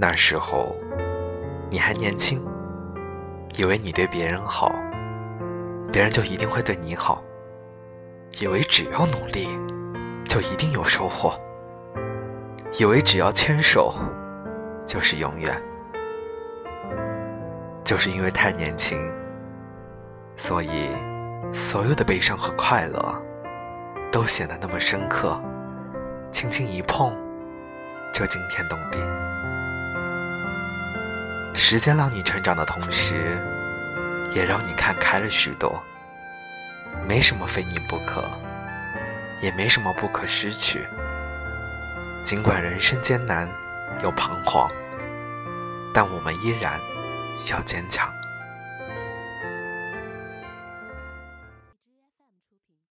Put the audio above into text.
那时候，你还年轻，以为你对别人好，别人就一定会对你好；以为只要努力，就一定有收获；以为只要牵手，就是永远。就是因为太年轻，所以所有的悲伤和快乐都显得那么深刻，轻轻一碰就惊天动地。时间让你成长的同时，也让你看开了许多。没什么非你不可，也没什么不可失去。尽管人生艰难又彷徨，但我们依然。要坚强。